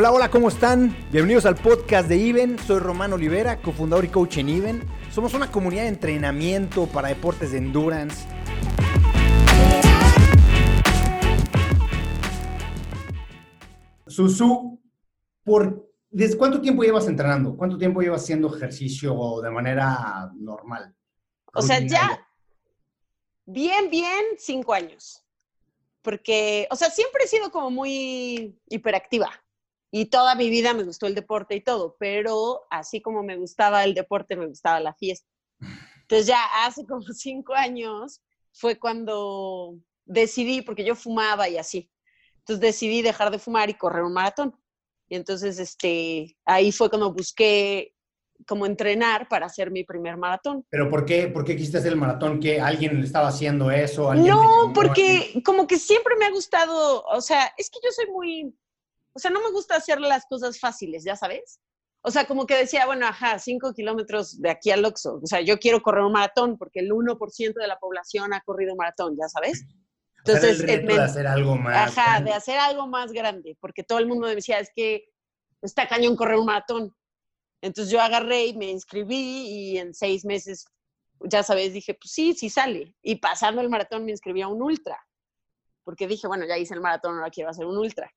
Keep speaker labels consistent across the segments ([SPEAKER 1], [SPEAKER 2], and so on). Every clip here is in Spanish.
[SPEAKER 1] Hola, hola, ¿cómo están? Bienvenidos al podcast de Even. Soy Román Olivera, cofundador y coach en Even. Somos una comunidad de entrenamiento para deportes de endurance. Susu, ¿por ¿desde cuánto tiempo llevas entrenando? ¿Cuánto tiempo llevas haciendo ejercicio de manera normal?
[SPEAKER 2] O sea, ya bien, bien, cinco años. Porque, o sea, siempre he sido como muy hiperactiva y toda mi vida me gustó el deporte y todo, pero así como me gustaba el deporte, me gustaba la fiesta. Entonces ya hace como cinco años fue cuando decidí, porque yo fumaba y así, entonces decidí dejar de fumar y correr un maratón. Y entonces este, ahí fue cuando busqué como entrenar para hacer mi primer maratón.
[SPEAKER 1] ¿Pero por qué, por qué quisiste hacer el maratón? ¿Que alguien estaba haciendo eso?
[SPEAKER 2] no, porque como que siempre me ha gustado, o sea, es que yo soy muy, o sea, no me gusta hacer las cosas fáciles, ya sabes. O sea, como que decía, bueno, ajá, cinco kilómetros de aquí al Oxxo. O sea, yo quiero correr un maratón porque el 1% de la población ha corrido un maratón, ya sabes.
[SPEAKER 1] Entonces, el reto de hacer algo más.
[SPEAKER 2] Ajá, de hacer algo más grande, porque todo el mundo me decía, es que está cañón correr un maratón. Entonces yo agarré y me inscribí y en seis meses, ya sabes, dije, pues sí, sí sale. Y pasando el maratón me inscribí a un ultra, porque dije, bueno, ya hice el maratón, ahora quiero hacer un ultra.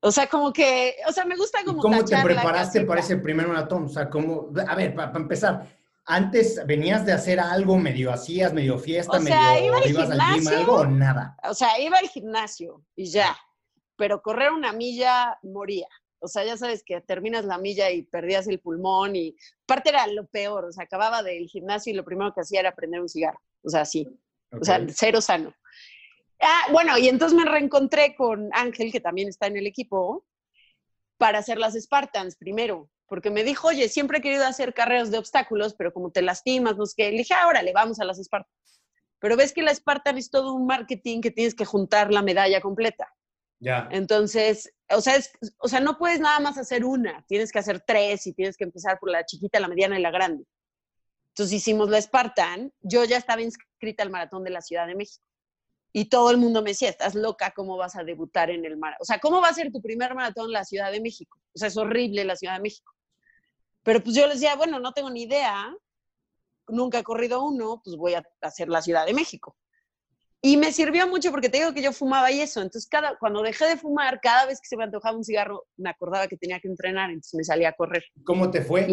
[SPEAKER 2] O sea, como que, o sea, me gusta como...
[SPEAKER 1] ¿Cómo te preparaste para ese primer maratón? O sea, como, a ver, para empezar, antes venías de hacer algo, medio hacías, medio fiesta, medio ibas al gym, algo o nada.
[SPEAKER 2] O sea, iba al gimnasio y ya, pero correr una milla moría. O sea, ya sabes que terminas la milla y perdías el pulmón y parte era lo peor, o sea, acababa del gimnasio y lo primero que hacía era prender un cigarro, o sea, sí, o sea, cero sano. Ah, bueno, y entonces me reencontré con Ángel, que también está en el equipo, para hacer las Spartans primero porque me dijo, oye, siempre he querido hacer carreras de obstáculos, pero como te lastimas, no sé qué, le dije, ahora le vamos a las Spartan. Pero ves que la Spartan es todo un marketing que tienes que juntar la medalla completa.
[SPEAKER 1] Ya.
[SPEAKER 2] Entonces, o sea, o sea, no puedes nada más hacer una, tienes que hacer tres y tienes que empezar por la chiquita, la mediana y la grande. Entonces hicimos la Spartan, yo ya estaba inscrita al maratón de la Ciudad de México. Y todo el mundo me decía, estás loca, ¿cómo vas a debutar en el maratón? O sea, ¿cómo va a ser tu primer maratón en la Ciudad de México? O sea, es horrible la Ciudad de México. Pero pues yo les decía, bueno, no tengo ni idea, nunca he corrido uno, pues voy a hacer la Ciudad de México. Y me sirvió mucho porque te digo que yo fumaba y eso. Entonces, cada, cuando dejé de fumar, cada vez que se me antojaba un cigarro, me acordaba que tenía que entrenar, entonces me salía a correr.
[SPEAKER 1] ¿Cómo te fue?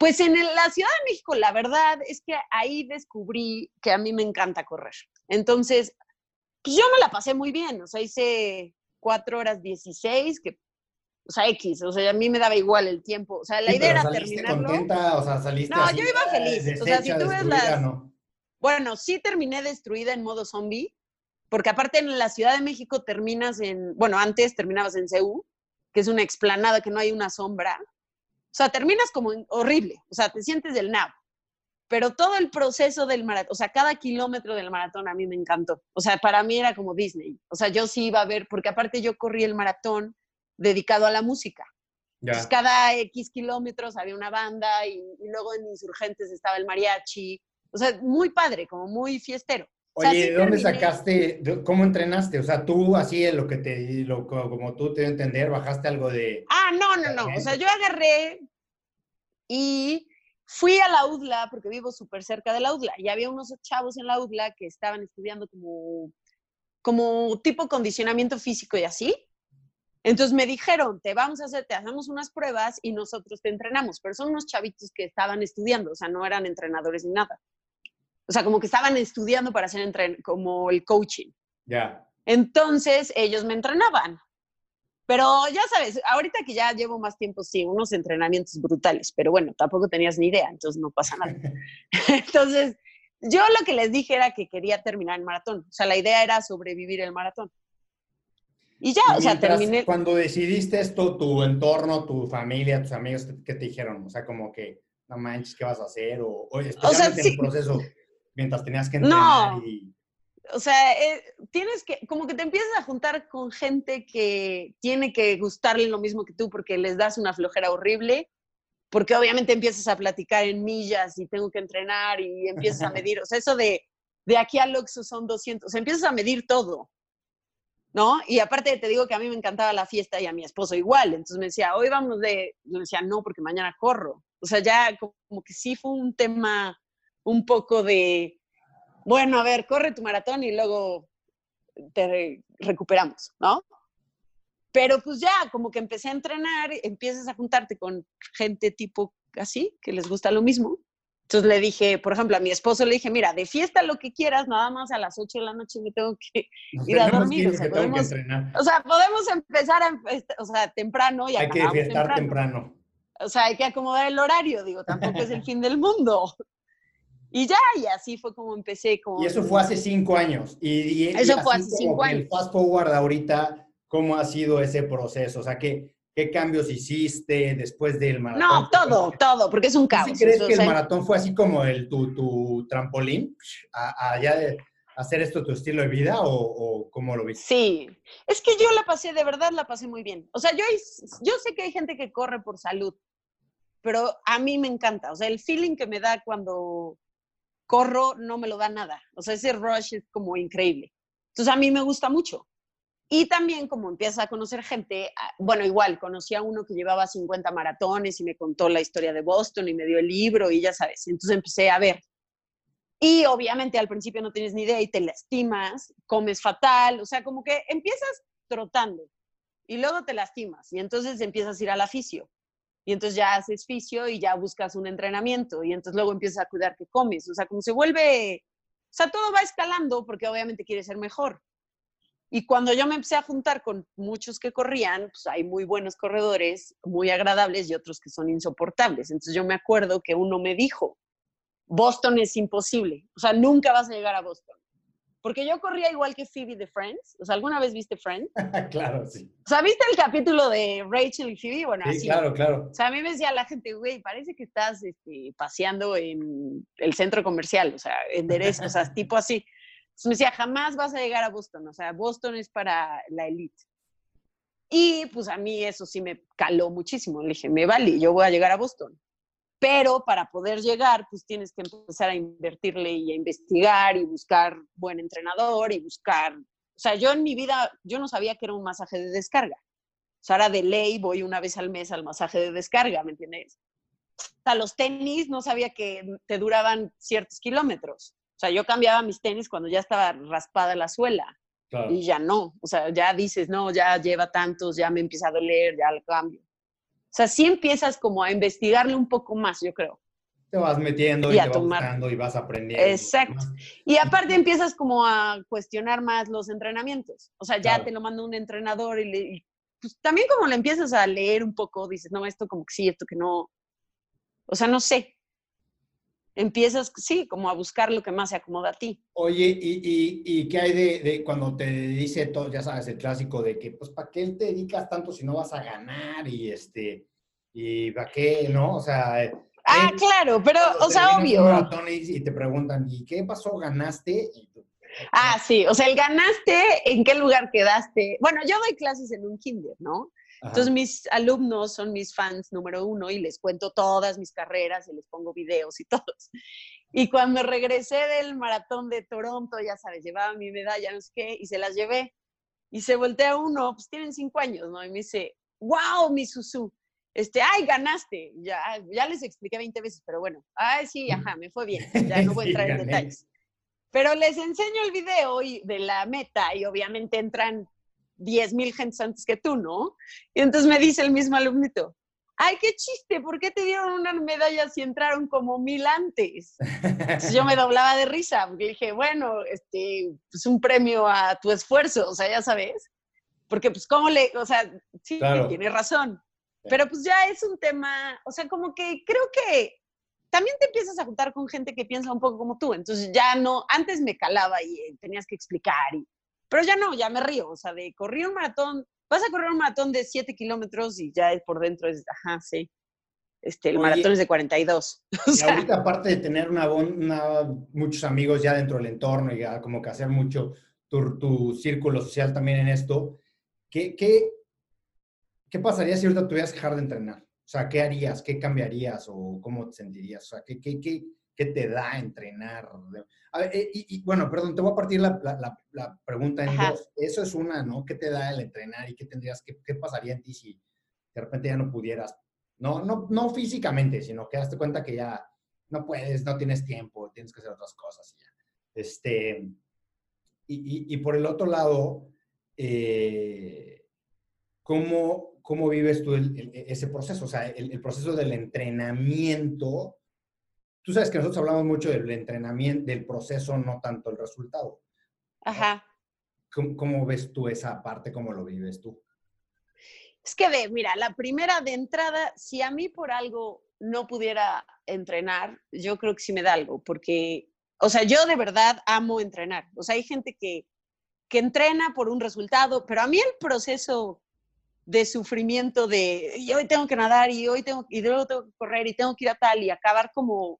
[SPEAKER 2] Pues en la Ciudad de México, la verdad es que ahí descubrí que a mí me encanta correr. Entonces, pues yo me la pasé muy bien. O sea, hice cuatro horas 16, que o sea, X, o sea, a mí me daba igual el tiempo. O sea, la idea era terminarlo.
[SPEAKER 1] contenta? O sea, saliste
[SPEAKER 2] No, yo iba feliz. o sea, si tú ves las... Bueno, sí terminé destruida en modo zombie, porque aparte en la Ciudad de México terminas en, bueno, antes terminabas en CEU, que es una explanada que no hay una sombra. O sea, terminas como horrible, o sea, te sientes del nabo. Pero todo el proceso del maratón, o sea, cada kilómetro del maratón a mí me encantó. O sea, para mí era como Disney. O sea, yo sí iba a ver, porque aparte yo corrí el maratón dedicado a la música. cada X kilómetros había una banda y, luego en Insurgentes estaba el mariachi. O sea, muy padre, como muy fiestero.
[SPEAKER 1] Oye, ¿de dónde sacaste, cómo entrenaste? O sea, tú así, lo que te, lo, como tú te entender, bajaste algo de...
[SPEAKER 2] Ah, no, no, no. O sea, yo agarré y fui a la UDLA, porque vivo súper cerca de la UDLA, y había unos chavos en la UDLA que estaban estudiando como, como tipo condicionamiento físico y así. Entonces me dijeron, te vamos a hacer, te hacemos unas pruebas y nosotros te entrenamos, pero son unos chavitos que estaban estudiando, o sea, no eran entrenadores ni nada. O sea, como que estaban estudiando para hacer como el coaching.
[SPEAKER 1] Ya.
[SPEAKER 2] Entonces ellos me entrenaban. Pero ya sabes, ahorita que ya llevo más tiempo, sí, unos entrenamientos brutales, pero bueno, tampoco tenías ni idea, entonces no pasa nada. entonces, yo lo que les dije era que quería terminar el maratón, o sea, la idea era sobrevivir el maratón. Y ya, o sea, terminé.
[SPEAKER 1] Cuando decidiste esto, tu entorno, tu familia, tus amigos, ¿qué te dijeron? O sea, como que, no manches, ¿qué vas a hacer? O, especialmente en el proceso, mientras tenías que entrenar
[SPEAKER 2] no. O sea, eh, tienes que, como que te empiezas a juntar con gente que tiene que gustarle lo mismo que tú porque les das una flojera horrible, porque obviamente empiezas a platicar en millas y tengo que entrenar y empiezas a medir, o sea, eso de, de aquí al Oxxo son 200, o sea, empiezas a medir todo. ¿no? Y aparte te digo que a mí me encantaba la fiesta y a mi esposo igual. Entonces me decía, hoy vamos de, yo decía, no, porque mañana corro. O sea, ya como que sí fue un tema un poco de, bueno, a ver, corre tu maratón y luego te recuperamos, ¿no? Pero pues ya, como que empecé a entrenar, empiezas a juntarte con gente tipo así, que les gusta lo mismo. Entonces le dije, por ejemplo, a mi esposo le dije, mira, de fiesta lo que quieras, nada más a las 8 de la noche me tengo que ir a dormir. O sea, podemos, o sea, podemos, empezar a, o sea, temprano y
[SPEAKER 1] Hay que fiestar temprano.
[SPEAKER 2] O sea, hay que acomodar el horario, digo, tampoco es el fin del mundo. Y ya, y así fue como empecé. Como...
[SPEAKER 1] Y eso fue hace cinco años. Y,
[SPEAKER 2] eso fue hace cinco años.
[SPEAKER 1] El fast forward ahorita, ¿cómo ha sido ese proceso? O sea, ¿qué, qué cambios hiciste después del maratón?
[SPEAKER 2] No, todo, todo, porque es un caos.
[SPEAKER 1] ¿Crees que el maratón fue así como el, tu, tu trampolín a, de hacer esto tu estilo de vida o, o, cómo lo viste?
[SPEAKER 2] Sí, es que yo la pasé, de verdad la pasé muy bien. O sea, yo, yo sé que hay gente que corre por salud, pero a mí me encanta. O sea, el feeling que me da cuando corro no me lo da nada. O sea, ese rush es como increíble. Entonces a mí me gusta mucho. Y también como empiezas a conocer gente, ah, bueno, igual, conocí a uno que llevaba 50 maratones y me contó la historia de Boston y me dio el libro y ya sabes. Entonces empecé a ver. Y obviamente al principio no tienes ni idea y te lastimas, comes fatal, o sea, como que empiezas trotando y luego te lastimas y entonces empiezas a ir al aficio y entonces ya haces fisio y ya buscas un entrenamiento y entonces luego empiezas a cuidar que comes. O sea, como se vuelve, o sea, todo va escalando porque obviamente quieres ser mejor. Y cuando yo me empecé a juntar con muchos que corrían, pues hay muy buenos corredores, muy agradables y otros que son insoportables. Entonces yo me acuerdo que uno me dijo, Boston es imposible, o sea, nunca vas a llegar a Boston. Porque yo corría igual que Phoebe de Friends. O sea, ¿alguna vez viste Friends?
[SPEAKER 1] claro, sí.
[SPEAKER 2] O sea, ¿viste el capítulo de Rachel y Phoebe? Bueno,
[SPEAKER 1] sí, claro, claro.
[SPEAKER 2] O sea, a mí me decía la gente, güey, parece que estás este, paseando en el centro comercial, o sea, en derecho, o sea, tipo así. Entonces me decía, jamás vas a llegar a Boston. O sea, Boston es para la elite. Y pues a mí eso sí me caló muchísimo. Le dije, me vale, yo voy a llegar a Boston pero para poder llegar, pues tienes que empezar a invertirle y a investigar y buscar buen entrenador y buscar, o sea, yo en mi vida, yo no sabía que era un masaje de descarga. O sea, ahora de ley voy una vez al mes al masaje de descarga, ¿me entiendes? Sea, los tenis no sabía que te duraban ciertos kilómetros. O sea, yo cambiaba mis tenis cuando ya estaba raspada la suela. Y ya no. O sea, ya dices, no, ya lleva tantos, ya me empieza a doler, ya lo cambio. O sea, sí empiezas como a investigarle un poco más, yo creo.
[SPEAKER 1] Te vas metiendo y, te vas y vas aprendiendo.
[SPEAKER 2] Exacto. Y aparte empiezas como a cuestionar más los entrenamientos. O sea, ya te lo manda un entrenador y, pues, también como le empiezas a leer un poco, dices, no, esto como que sí, esto que no. O sea, no sé. Empiezas, sí, como a buscar lo que más se acomoda a ti.
[SPEAKER 1] Oye, ¿y, y, qué hay de, de, cuando te dice todo, ya sabes, el clásico de que, pues, ¿para qué te dedicas tanto si no vas a ganar? Y este, y ¿para qué? ¿No? O sea... Eh,
[SPEAKER 2] ah, claro, pero, o sea, obvio.
[SPEAKER 1] Y te preguntan, ¿y qué pasó? ¿Ganaste?
[SPEAKER 2] Ah, sí, o sea, el ganaste, ¿en qué lugar quedaste? Bueno, yo doy clases en un kinder, ¿no? Entonces mis alumnos son mis fans número uno y les cuento todas mis carreras y les pongo videos y todos. Y cuando regresé del maratón de Toronto, ya sabes, llevaba mi medalla, no sé qué, y se las llevé. Y se voltea uno, pues tienen cinco años, ¿no? Y me dice, wow, mi Susu, este, ay, ganaste. Ya, ya les expliqué 20 veces, pero bueno, ay, sí, ajá, me fue bien, ya no voy a entrar en detalles. Pero les enseño el video y, de la meta y obviamente entran 10 mil gentes antes que tú, ¿no? Y entonces me dice el mismo alumnito, ay, qué chiste, ¿por qué te dieron una medalla si entraron como mil antes? Entonces yo me doblaba de risa, porque dije, bueno, este, es pues un premio a tu esfuerzo, o sea, ya sabes, porque pues cómo le, o sea, sí, tiene razón, pero pues ya es un tema, o sea, como que creo que también te empiezas a juntar con gente que piensa un poco como tú, entonces ya no, antes me calaba y tenías que explicar y pero ya no, ya me río, o sea, de correr un maratón, vas a correr un maratón de 7 kilómetros y ya es por dentro, es, ajá, sí. Este, el maratón es de 42.
[SPEAKER 1] Y ahorita, aparte de tener una, muchos amigos ya dentro del entorno y como que hacer mucho tu, tu círculo social también en esto, ¿qué, qué, qué pasaría si ahorita tuvieras que dejar de entrenar? O sea, ¿qué harías? ¿Qué cambiarías? ¿O cómo te sentirías? O sea, ¿qué, qué, qué, ¿Qué te da entrenar? Eh, y, bueno, perdón, te voy a partir la, pregunta en dos. Eso es una, ¿no? ¿Qué te da el entrenar y qué tendrías, qué, qué pasaría en ti si de repente ya no pudieras? No, no, no físicamente, sino que daste cuenta que ya no puedes, no tienes tiempo, tienes que hacer otras cosas. Ya. Este, y, y, por el otro lado, eh, ¿cómo, ¿cómo, vives tú ese proceso? O sea, el, proceso del entrenamiento. Tú sabes que nosotros hablamos mucho del entrenamiento, del proceso, no tanto el resultado.
[SPEAKER 2] Ajá.
[SPEAKER 1] ¿Cómo, ¿Cómo, ves tú esa parte? ¿Cómo lo vives tú?
[SPEAKER 2] Es que ve, mira, la primera de entrada, si a mí por algo no pudiera entrenar, yo creo que sí me da algo, porque, o sea, yo de verdad amo entrenar. O sea, hay gente que, que entrena por un resultado, pero a mí el proceso de sufrimiento de y hoy tengo que nadar y hoy tengo y luego tengo que correr y tengo que ir a tal y acabar como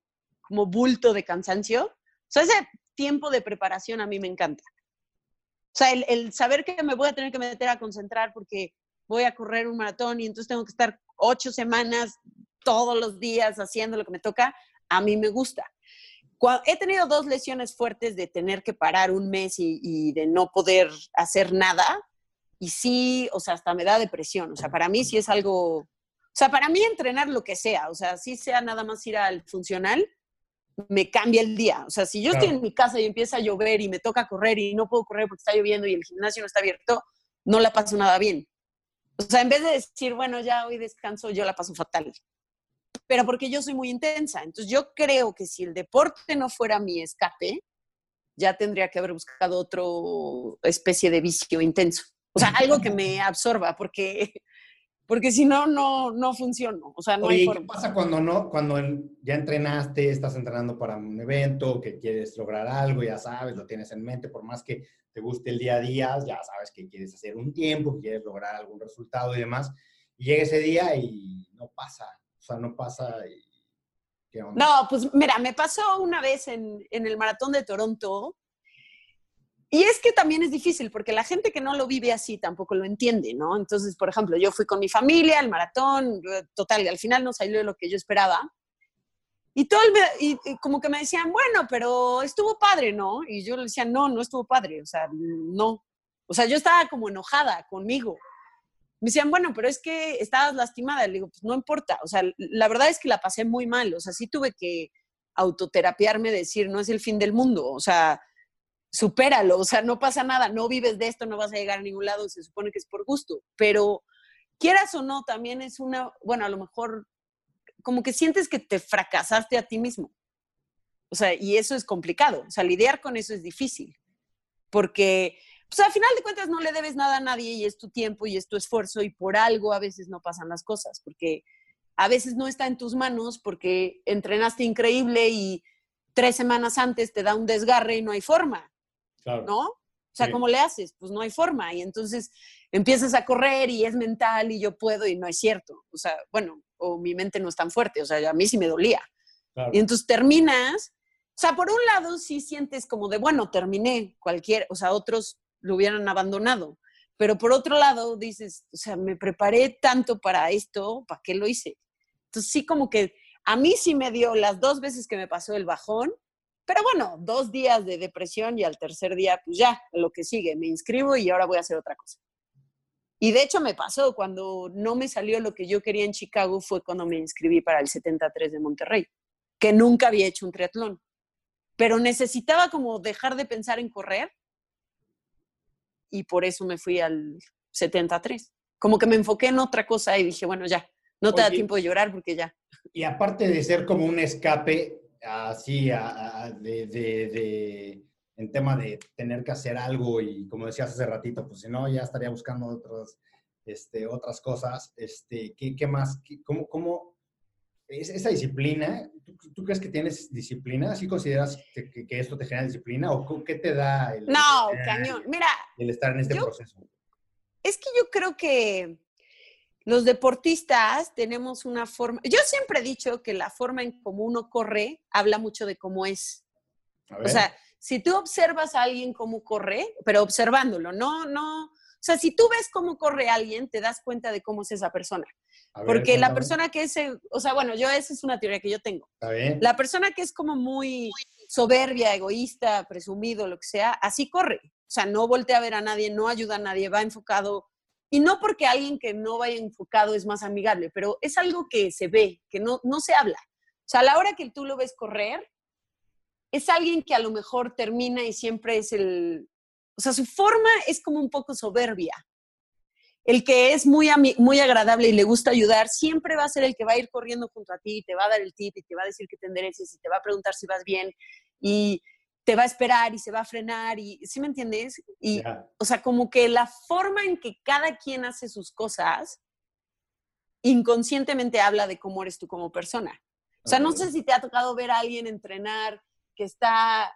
[SPEAKER 2] como bulto de cansancio. O sea, ese tiempo de preparación a mí me encanta. O sea, el, el, saber que me voy a tener que meter a concentrar porque voy a correr un maratón y entonces tengo que estar ocho semanas todos los días haciendo lo que me toca, a mí me gusta. he tenido dos lesiones fuertes de tener que parar un mes y, de no poder hacer nada. Y sí, o sea, hasta me da depresión. O sea, para mí sí es algo, o sea, para mí entrenar lo que sea, o sea, si sea nada más ir al funcional, me cambia el día. O sea, si yo estoy en mi casa y empieza a llover y me toca correr y no puedo correr porque está lloviendo y el gimnasio no está abierto, no la paso nada bien. O sea, en vez de decir, bueno, ya hoy descanso, yo la paso fatal pero porque yo soy muy intensa. Entonces yo creo que si el deporte no fuera mi escape, ya tendría que haber buscado otra especie de vicio intenso. O sea, algo que me absorba, porque, porque si no, no, no funciono. O sea, no hay
[SPEAKER 1] ¿qué pasa cuando, no, cuando ya entrenaste, estás entrenando para un evento, que quieres lograr algo, ya sabes, lo tienes en mente, por más que te guste el día a día, ya sabes que quieres hacer un tiempo, que quieres lograr algún resultado y demás, y llega ese día y no pasa o sea, no pasa
[SPEAKER 2] No, pues mira, me pasó una vez en, en el maratón de Toronto. Y es que también es difícil porque la gente que no lo vive así tampoco lo entiende, ¿no? Entonces, por ejemplo, yo fui con mi familia al maratón, total, y al final no salió lo que yo esperaba. Y todo el, y, como que me decían, bueno, pero estuvo padre, ¿no? Y yo le decía, no, no estuvo padre, o sea, no. O sea, yo estaba como enojada conmigo me decían, bueno, pero es que estabas lastimada. Le digo, pues no importa. O sea, la verdad es que la pasé muy mal. O sea, sí tuve que autoterapiarme, decir, no es el fin del mundo. O sea, supéralo. O sea, no pasa nada. No vives de esto, no vas a llegar a ningún lado. Se supone que es por gusto. Pero quieras o no, también es una, bueno, a lo mejor como que sientes que te fracasaste a ti mismo. O sea, y eso es complicado. O sea, lidiar con eso es difícil. Porque pues al final de cuentas no le debes nada a nadie y es tu tiempo y es tu esfuerzo y por algo a veces no pasan las cosas, porque a veces no está en tus manos porque entrenaste increíble y tres semanas antes te da un desgarre y no hay forma, ¿no? O sea, ¿cómo le haces? Pues no hay forma. Y entonces empiezas a correr y es mental y yo puedo y no es cierto. O sea, bueno, o mi mente no es tan fuerte, o sea, a mí sí me dolía. Y entonces terminas, o sea, por un lado sí sientes como de, bueno, terminé cualquier, o sea, otros lo hubieran abandonado. Pero por otro lado, dices, o sea, me preparé tanto para esto, ¿para qué lo hice? Entonces sí como que a mí sí me dio las dos veces que me pasó el bajón, pero bueno, dos días de depresión y al tercer día, pues ya, lo que sigue, me inscribo y ahora voy a hacer otra cosa. Y de hecho me pasó, cuando no me salió lo que yo quería en Chicago fue cuando me inscribí para el 73 de Monterrey, que nunca había hecho un triatlón. Pero necesitaba como dejar de pensar en correr y por eso me fui al 73. Como que me enfoqué en otra cosa y dije, bueno, ya, no te da tiempo de llorar porque ya.
[SPEAKER 1] Y aparte de ser como un escape así de, de, en tema de tener que hacer algo y como decías hace ratito, pues si no, ya estaría buscando otras, este, otras cosas. Este, ¿qué, qué más? cómo, cómo, esa disciplina, ¿tú, crees que tienes disciplina? ¿Sí consideras que, que, esto te genera disciplina? ¿O qué te da el,
[SPEAKER 2] no, cañón. Mira,
[SPEAKER 1] el estar en este proceso?
[SPEAKER 2] Es que yo creo que los deportistas tenemos una forma, yo siempre he dicho que la forma en cómo uno corre habla mucho de cómo es. O sea, si tú observas a alguien cómo corre, pero observándolo, no, no, o sea, si tú ves cómo corre alguien, te das cuenta de cómo es esa persona. Porque la persona que es, o sea, bueno, yo esa es una teoría que yo tengo.
[SPEAKER 1] ¿Está bien?
[SPEAKER 2] La persona que es como muy soberbia, egoísta, presumido, lo que sea, así corre. O sea, no voltea a ver a nadie, no ayuda a nadie, va enfocado. Y no porque alguien que no vaya enfocado es más amigable, pero es algo que se ve, que no, no se habla. O sea, a la hora que tú lo ves correr, es alguien que a lo mejor termina y siempre es el... O sea, su forma es como un poco soberbia el que es muy, muy agradable y le gusta ayudar, siempre va a ser el que va a ir corriendo junto a ti, y te va a dar el tip y te va a decir que te endereces y te va a preguntar si vas bien y te va a esperar y se va a frenar y, ¿sí me entiendes? Y, o sea, como que la forma en que cada quien hace sus cosas inconscientemente habla de cómo eres tú como persona. O sea, no sé si te ha tocado ver a alguien entrenar que está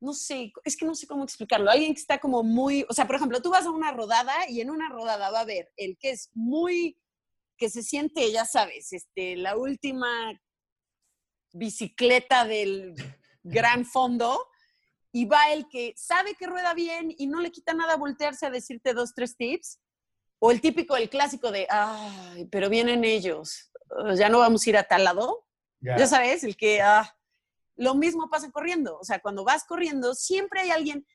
[SPEAKER 2] no sé, es que no sé cómo explicarlo. Alguien que está como muy, o sea, por ejemplo, tú vas a una rodada y en una rodada va a haber el que es muy, que se siente, ya sabes, este, la última bicicleta del gran fondo y va el que sabe que rueda bien y no le quita nada voltearse a decirte dos, tres tips. O el típico, el clásico de, ay, pero vienen ellos, ya no vamos a ir a tal lado. Ya sabes, el que, ah, lo mismo pasa corriendo. O sea, cuando vas corriendo, siempre hay alguien,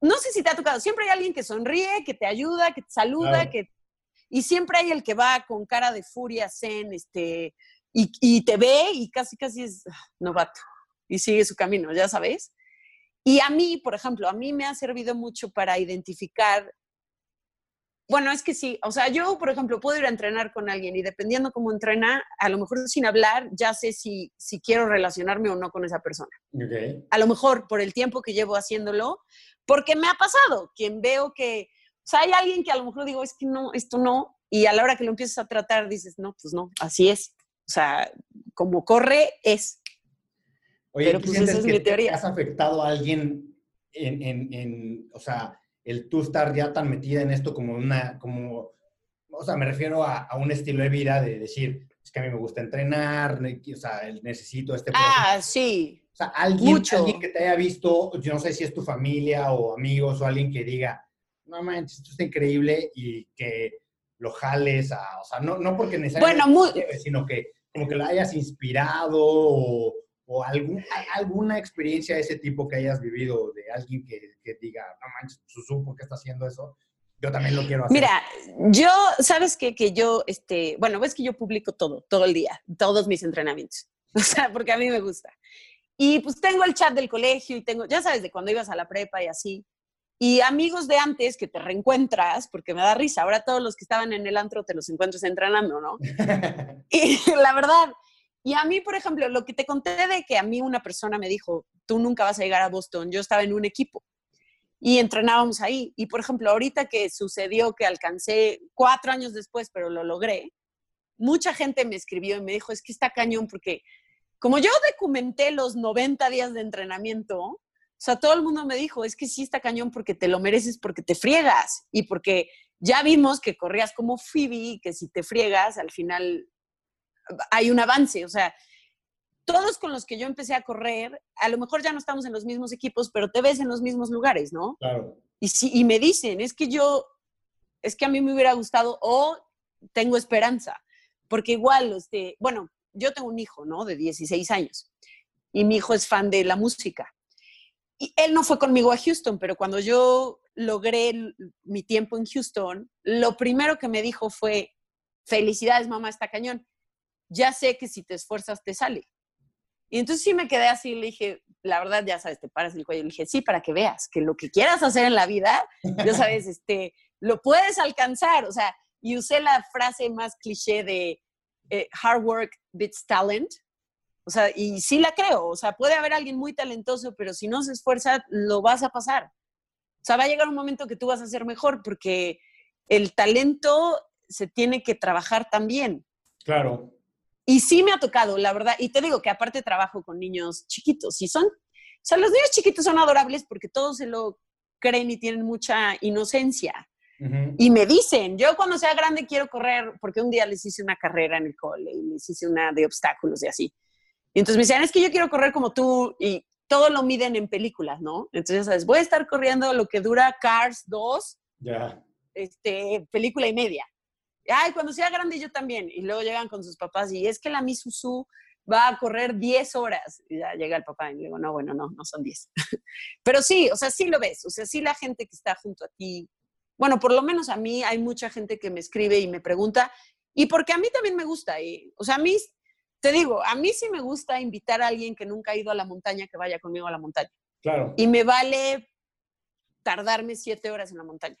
[SPEAKER 2] no sé si te ha tocado, siempre hay alguien que sonríe, que te ayuda, que te saluda, que... Y siempre hay el que va con cara de furia, zen, este, y, te ve y casi, casi es ah, novato y sigue su camino, ya sabes. Y a mí, por ejemplo, a mí me ha servido mucho para identificar bueno, es que sí, o sea, yo, por ejemplo, puedo ir a entrenar con alguien y dependiendo cómo entrena, a lo mejor sin hablar, ya sé si, si quiero relacionarme o no con esa persona. A lo mejor por el tiempo que llevo haciéndolo, porque me ha pasado, quien veo que, o sea, hay alguien que a lo mejor digo, es que no, esto no, y a la hora que lo empiezas a tratar dices, no, pues no, así es. O sea, como corre, es.
[SPEAKER 1] Oye, Pero pues esa es mi teoría. ¿Has afectado a alguien en, en, en o sea, el tú estar ya tan metida en esto como una, como, o sea, me refiero a, un estilo de vida de decir, es que a mí me gusta entrenar, o sea, necesito este
[SPEAKER 2] Ah, sí.
[SPEAKER 1] O sea, alguien, alguien que te haya visto, yo no sé si es tu familia o amigos o alguien que diga, no manches, esto está increíble y que lo jales a, o sea, no, no porque necesariamente, bueno, sino que como que lo hayas inspirado o, o algún, alguna experiencia de ese tipo que hayas vivido de alguien que, que diga, no manches, Susu, ¿por qué está haciendo eso? Yo también lo quiero hacer.
[SPEAKER 2] Mira, yo, ¿sabes qué? Que yo, este, bueno, ves que yo publico todo, todo el día, todos mis entrenamientos. O sea, porque a mí me gusta. Y pues tengo el chat del colegio y tengo, ya sabes, de cuando ibas a la prepa y así. Y amigos de antes que te reencuentras, porque me da risa, ahora todos los que estaban en el antro te los encuentras entrenando, ¿no? y la verdad, y a mí, por ejemplo, lo que te conté de que a mí una persona me dijo, tú nunca vas a llegar a Boston, yo estaba en un equipo y entrenábamos ahí. Y, por ejemplo, ahorita que sucedió que alcancé cuatro años después, pero lo logré, mucha gente me escribió y me dijo, es que está cañón porque como yo documenté los 90 días de entrenamiento, o sea, todo el mundo me dijo, es que sí está cañón porque te lo mereces, porque te friegas y porque ya vimos que corrías como Phoebe, que si te friegas, al final hay un avance, o sea, todos con los que yo empecé a correr, a lo mejor ya no estamos en los mismos equipos, pero te ves en los mismos lugares, ¿no?
[SPEAKER 1] Claro.
[SPEAKER 2] Y, si, y me dicen, es que yo, es que a mí me hubiera gustado o tengo esperanza, porque igual, este, bueno, yo tengo un hijo, ¿no? De 16 años y mi hijo es fan de la música. Y él no fue conmigo a Houston, pero cuando yo logré mi tiempo en Houston, lo primero que me dijo fue, felicidades, mamá, está cañón ya sé que si te esfuerzas te sale. Y entonces sí me quedé así, le dije, la verdad, ya sabes, te paras el cuello. Le dije, sí, para que veas que lo que quieras hacer en la vida, ya sabes, este, lo puedes alcanzar. O sea, y usé la frase más cliché de eh, hard work beats talent. O sea, y sí la creo. O sea, puede haber alguien muy talentoso, pero si no se esfuerza, lo vas a pasar. O sea, va a llegar un momento que tú vas a ser mejor porque el talento se tiene que trabajar también.
[SPEAKER 1] Claro.
[SPEAKER 2] Y sí me ha tocado, la verdad. Y te digo que aparte trabajo con niños chiquitos y son, o sea, los niños chiquitos son adorables porque todos se lo creen y tienen mucha inocencia. Y me dicen, yo cuando sea grande quiero correr, porque un día les hice una carrera en el cole y les hice una de obstáculos y así. Y entonces me decían, es que yo quiero correr como tú y todo lo miden en películas, ¿no? Entonces, ¿sabes? Voy a estar corriendo lo que dura Cars 2,
[SPEAKER 1] ya
[SPEAKER 2] este, película y media. Ay, cuando sea grande yo también. Y luego llegan con sus papás y es que la Misusu va a correr 10 horas. Y ya llega el papá y le digo, no, bueno, no, no son 10. Pero sí, o sea, sí lo ves. O sea, sí la gente que está junto a ti. Bueno, por lo menos a mí hay mucha gente que me escribe y me pregunta. Y porque a mí también me gusta. Y, o sea, a mí, te digo, a mí sí me gusta invitar a alguien que nunca ha ido a la montaña que vaya conmigo a la montaña.
[SPEAKER 1] Claro.
[SPEAKER 2] Y me vale tardarme siete horas en la montaña.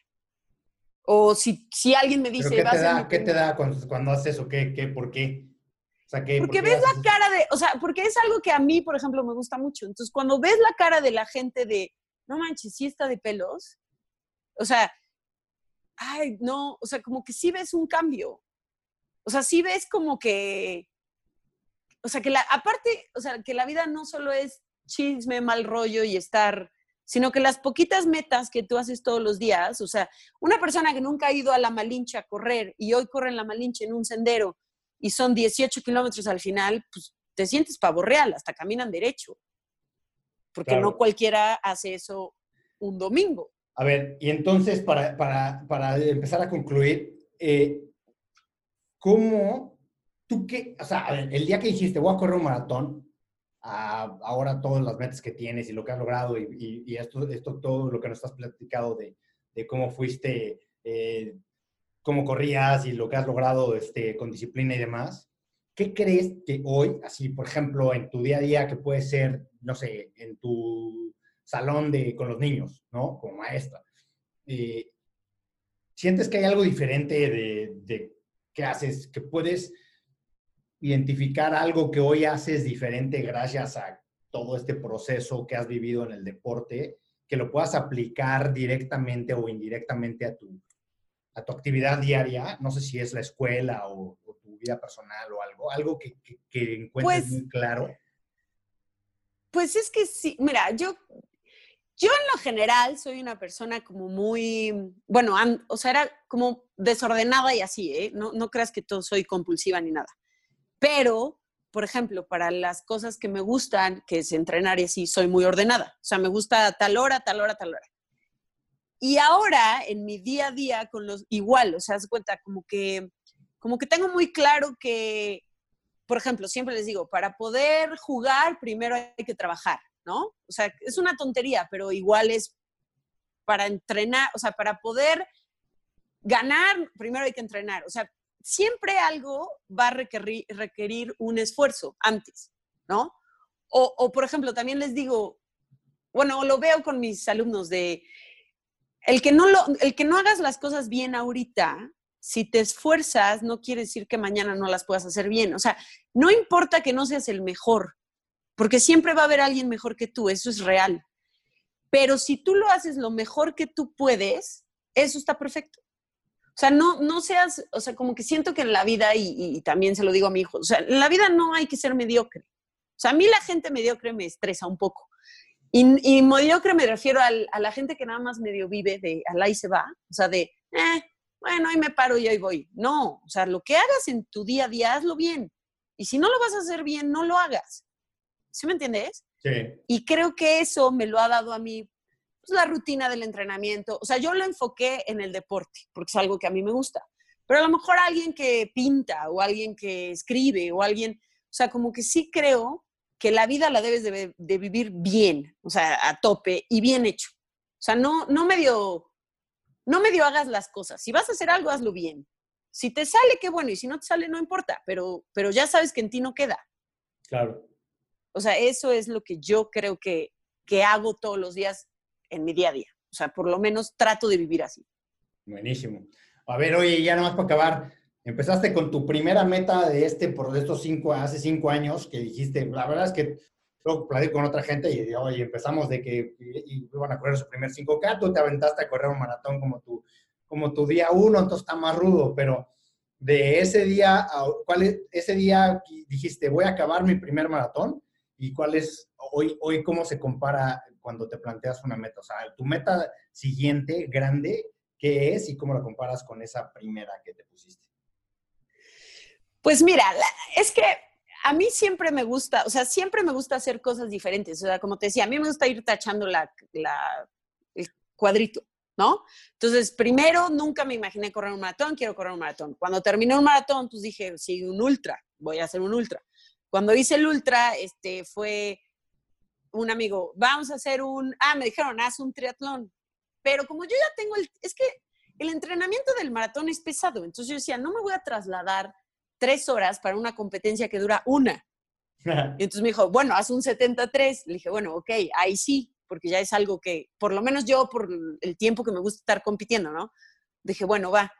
[SPEAKER 2] O si, si alguien me dice...
[SPEAKER 1] ¿Qué te da, ¿qué te da cuando, cuando haces eso? ¿Qué, qué, ¿Por qué?
[SPEAKER 2] porque ves la cara de, o sea, porque es algo que a mí, por ejemplo, me gusta mucho. Entonces, cuando ves la cara de la gente de, no manches, sí está de pelos, o sea, ay, no, o sea, como que sí ves un cambio. O sea, sí ves como que, o sea, que la, aparte, o sea, que la vida no solo es chisme, mal rollo y estar, sino que las poquitas metas que tú haces todos los días, o sea, una persona que nunca ha ido a la Malinche a correr y hoy corre en la Malinche en un sendero y son 18 kilómetros al final, pues te sientes pavo real, hasta caminan derecho. Porque no cualquiera hace eso un domingo.
[SPEAKER 1] A ver, y entonces para, para, para empezar a concluir, eh, ¿cómo tú qué, o sea, el día que dijiste voy a correr un maratón, ahora todas las metas que tienes y lo que has logrado y, esto, todo lo que nos has platicado de, de cómo fuiste eh, cómo corrías y lo que has logrado este, con disciplina y demás, ¿qué crees que hoy, así por ejemplo, en tu día a día, que puede ser, no sé, en tu salón de, con los niños, ¿no? Como maestra, eh, ¿sientes que hay algo diferente de, de qué haces, que puedes identificar algo que hoy haces diferente gracias a todo este proceso que has vivido en el deporte, que lo puedas aplicar directamente o indirectamente a tu, a tu actividad diaria, no sé si es la escuela o, tu vida personal o algo, algo que, que, encuentres pues muy claro.
[SPEAKER 2] Pues es que sí, mira, yo, yo en lo general soy una persona como muy, bueno, o sea, era como desordenada y así, ¿eh? No, no creas que todo soy compulsiva ni nada. Pero, por ejemplo, para las cosas que me gustan, que es entrenar y así, soy muy ordenada. O sea, me gusta tal hora, tal hora, tal hora. Y ahora, en mi día a día, con los, igual, o sea, se cuenta como que, como que tengo muy claro que, por ejemplo, siempre les digo, para poder jugar, primero hay que trabajar, ¿no? O sea, es una tontería, pero igual es para entrenar, o sea, para poder ganar, primero hay que entrenar. O sea, siempre algo va a requerir, un esfuerzo antes, ¿no? O, o, por ejemplo, también les digo, bueno, lo veo con mis alumnos de, el que, no lo, el que no hagas las cosas bien ahorita, si te esfuerzas, no quiere decir que mañana no las puedas hacer bien. O sea, no importa que no seas el mejor, porque siempre va a haber alguien mejor que tú, eso es real. Pero si tú lo haces lo mejor que tú puedes, eso está perfecto. O sea, no, no seas, o sea, como que siento que en la vida, y, y, también se lo digo a mi hijo, o sea, en la vida no hay que ser mediocre. O sea, a mí la gente mediocre me estresa un poco. Y, y mediocre me refiero a la gente que nada más medio vive de al ahí se va, o sea, de, eh, bueno, ahí me paro y ahí voy. No, o sea, lo que hagas en tu día a día, hazlo bien. Y si no lo vas a hacer bien, no lo hagas. ¿Sí me entiendes?
[SPEAKER 1] Sí.
[SPEAKER 2] Y creo que eso me lo ha dado a mí pues, la rutina del entrenamiento. O sea, yo lo enfoqué en el deporte, porque es algo que a mí me gusta. Pero a lo mejor alguien que pinta o alguien que escribe o alguien, o sea, como que sí creo que la vida la debes de, vivir bien, o sea, a tope y bien hecho. O sea, no, no medio, no medio hagas las cosas. Si vas a hacer algo, hazlo bien. Si te sale, qué bueno, y si no te sale, no importa, pero, pero ya sabes que en ti no queda.
[SPEAKER 1] Claro.
[SPEAKER 2] O sea, eso es lo que yo creo que, que hago todos los días en mi día a día. O sea, por lo menos trato de vivir así.
[SPEAKER 1] Buenísimo. A ver, oye, ya nomás para acabar, Empezaste con tu primera meta de este, por estos cinco, hace cinco años, que dijiste, la verdad es que luego platico con otra gente y, oye, empezamos de que iban a correr su primer 5K, tú te aventaste a correr un maratón como tu, como tu día uno, entonces está más rudo, pero de ese día, ¿cuál es, ese día dijiste, voy a acabar mi primer maratón? ¿Y cuál es, hoy, hoy cómo se compara cuando te planteas una meta? O sea, tu meta siguiente, grande, ¿qué es y cómo la comparas con esa primera que te pusiste?
[SPEAKER 2] Pues mira, es que a mí siempre me gusta, o sea, siempre me gusta hacer cosas diferentes. O sea, como te decía, a mí me gusta ir tachando la, el cuadrito. ¿no? Entonces, primero, nunca me imaginé correr un maratón, quiero correr un maratón. Cuando terminé un maratón, pues dije, sí, un ultra, voy a hacer un ultra. Cuando hice el ultra, este, fue un amigo, vamos a hacer un, ah, me dijeron, haz un triatlón. Pero como yo ya tengo el, es que el entrenamiento del maratón es pesado, entonces yo decía, no me voy a trasladar tres horas para una competencia que dura una. Y entonces me dijo, bueno, haz un 73. Le dije, bueno, ok, ahí sí, porque ya es algo que, por lo menos yo, por el tiempo que me gusta estar compitiendo, ¿no? Dije, bueno, va.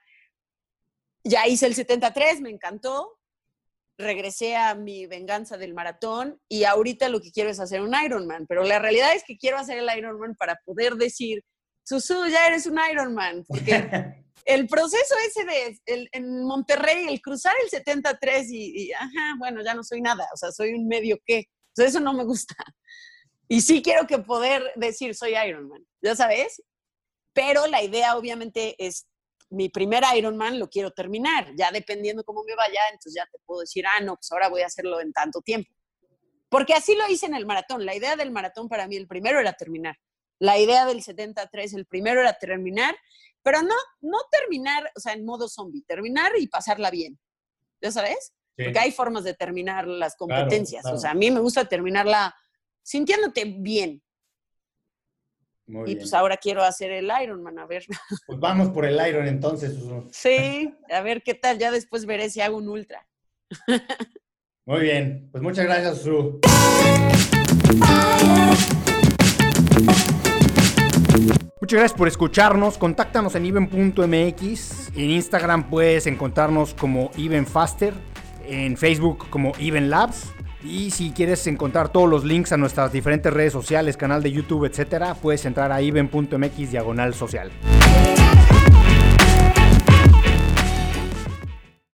[SPEAKER 2] Ya hice el 73, me encantó. Regresé a mi venganza del maratón y ahorita lo que quiero es hacer un Ironman, pero la realidad es que quiero hacer el Ironman para poder decir, Susu, ya eres un Ironman, porque el proceso ese de el, en Monterrey, el cruzar el 73 y, y, ajá, bueno, ya no soy nada, o sea, soy un medio qué. Entonces, eso no me gusta. Y sí quiero que poder decir soy Ironman, ya sabes. Pero la idea, obviamente, es mi primer Ironman lo quiero terminar. Ya dependiendo cómo me vaya, entonces ya te puedo decir, ah, no, pues ahora voy a hacerlo en tanto tiempo. Porque así lo hice en el maratón. La idea del maratón para mí, el primero era terminar. La idea del 73, el primero era terminar pero no, no terminar, o sea, en modo zombie, terminar y pasarla bien. ¿Ya sabes? Porque hay formas de terminar las competencias. O sea, a mí me gusta terminarla sintiéndote bien. Y pues ahora quiero hacer el Ironman, a ver.
[SPEAKER 1] Pues vamos por el Iron entonces.
[SPEAKER 2] Sí, a ver qué tal. Ya después veré si hago un ultra.
[SPEAKER 1] Muy bien, pues muchas gracias, Su. Muchas gracias por escucharnos. Contáctanos en even.mx. En Instagram puedes encontrarnos como evenfaster. En Facebook como Even Labs. Y si quieres encontrar todos los links a nuestras diferentes redes sociales, canal de YouTube, etcétera, puedes entrar a even.mx diagonal social.